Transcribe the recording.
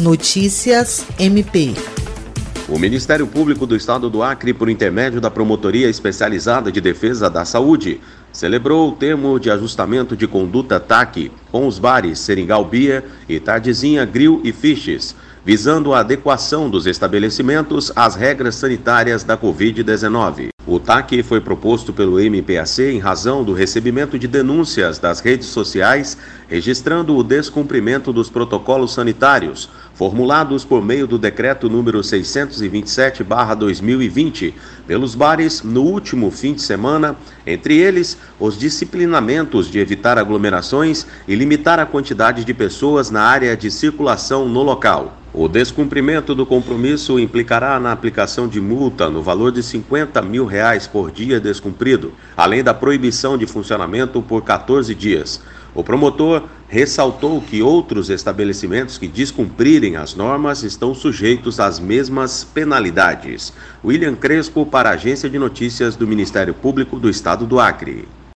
Notícias MP. O Ministério Público do Estado do Acre, por intermédio da Promotoria Especializada de Defesa da Saúde, celebrou o termo de ajustamento de conduta TAC com os bares Seringal Bia e Tardezinha Grill e Fishes, visando a adequação dos estabelecimentos às regras sanitárias da Covid-19. O TAC foi proposto pelo MPAC em razão do recebimento de denúncias das redes sociais registrando o descumprimento dos protocolos sanitários, formulados por meio do decreto número 627/2020, pelos bares no último fim de semana, entre eles os disciplinamentos de evitar aglomerações e limitar a quantidade de pessoas na área de circulação no local. O descumprimento do compromisso implicará na aplicação de multa no valor de 50 mil reais por dia descumprido, além da proibição de funcionamento por 14 dias. O promotor ressaltou que outros estabelecimentos que descumprirem as normas estão sujeitos às mesmas penalidades. William Crespo, para a Agência de Notícias do Ministério Público do Estado do Acre.